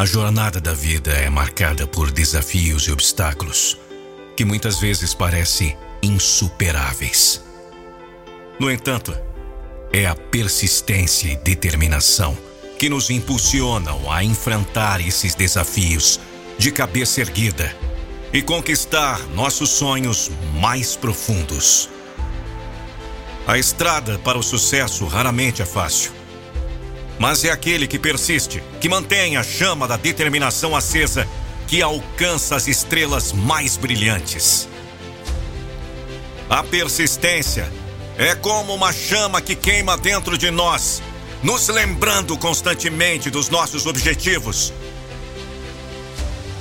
A jornada da vida é marcada por desafios e obstáculos que muitas vezes parecem insuperáveis. No entanto, é a persistência e determinação que nos impulsionam a enfrentar esses desafios de cabeça erguida e conquistar nossos sonhos mais profundos. A estrada para o sucesso raramente é fácil. Mas é aquele que persiste, que mantém a chama da determinação acesa, que alcança as estrelas mais brilhantes. A persistência é como uma chama que queima dentro de nós, nos lembrando constantemente dos nossos objetivos.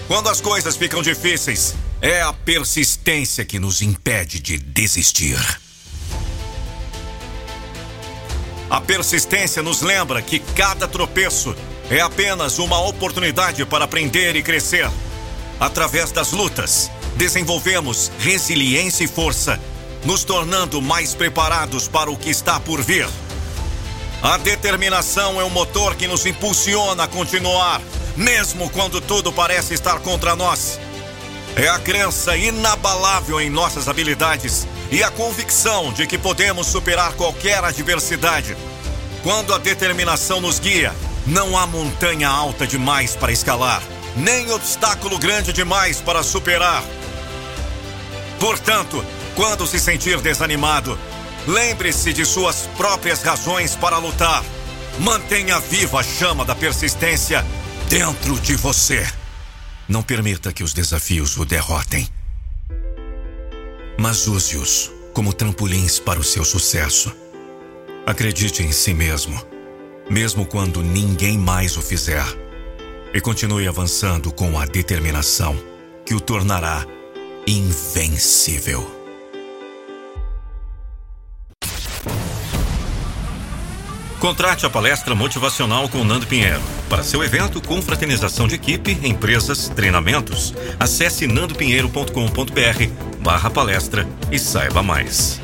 Quando as coisas ficam difíceis, é a persistência que nos impede de desistir. A persistência nos lembra que cada tropeço é apenas uma oportunidade para aprender e crescer. Através das lutas, desenvolvemos resiliência e força, nos tornando mais preparados para o que está por vir. A determinação é o motor que nos impulsiona a continuar, mesmo quando tudo parece estar contra nós. É a crença inabalável em nossas habilidades e a convicção de que podemos superar qualquer adversidade. Quando a determinação nos guia, não há montanha alta demais para escalar, nem obstáculo grande demais para superar. Portanto, quando se sentir desanimado, lembre-se de suas próprias razões para lutar. Mantenha viva a chama da persistência dentro de você. Não permita que os desafios o derrotem mas use-os como trampolins para o seu sucesso. Acredite em si mesmo, mesmo quando ninguém mais o fizer, e continue avançando com a determinação que o tornará invencível. Contrate a palestra motivacional com Nando Pinheiro. Para seu evento, com fraternização de equipe, empresas, treinamentos, acesse nandopinheiro.com.br barra palestra e saiba mais.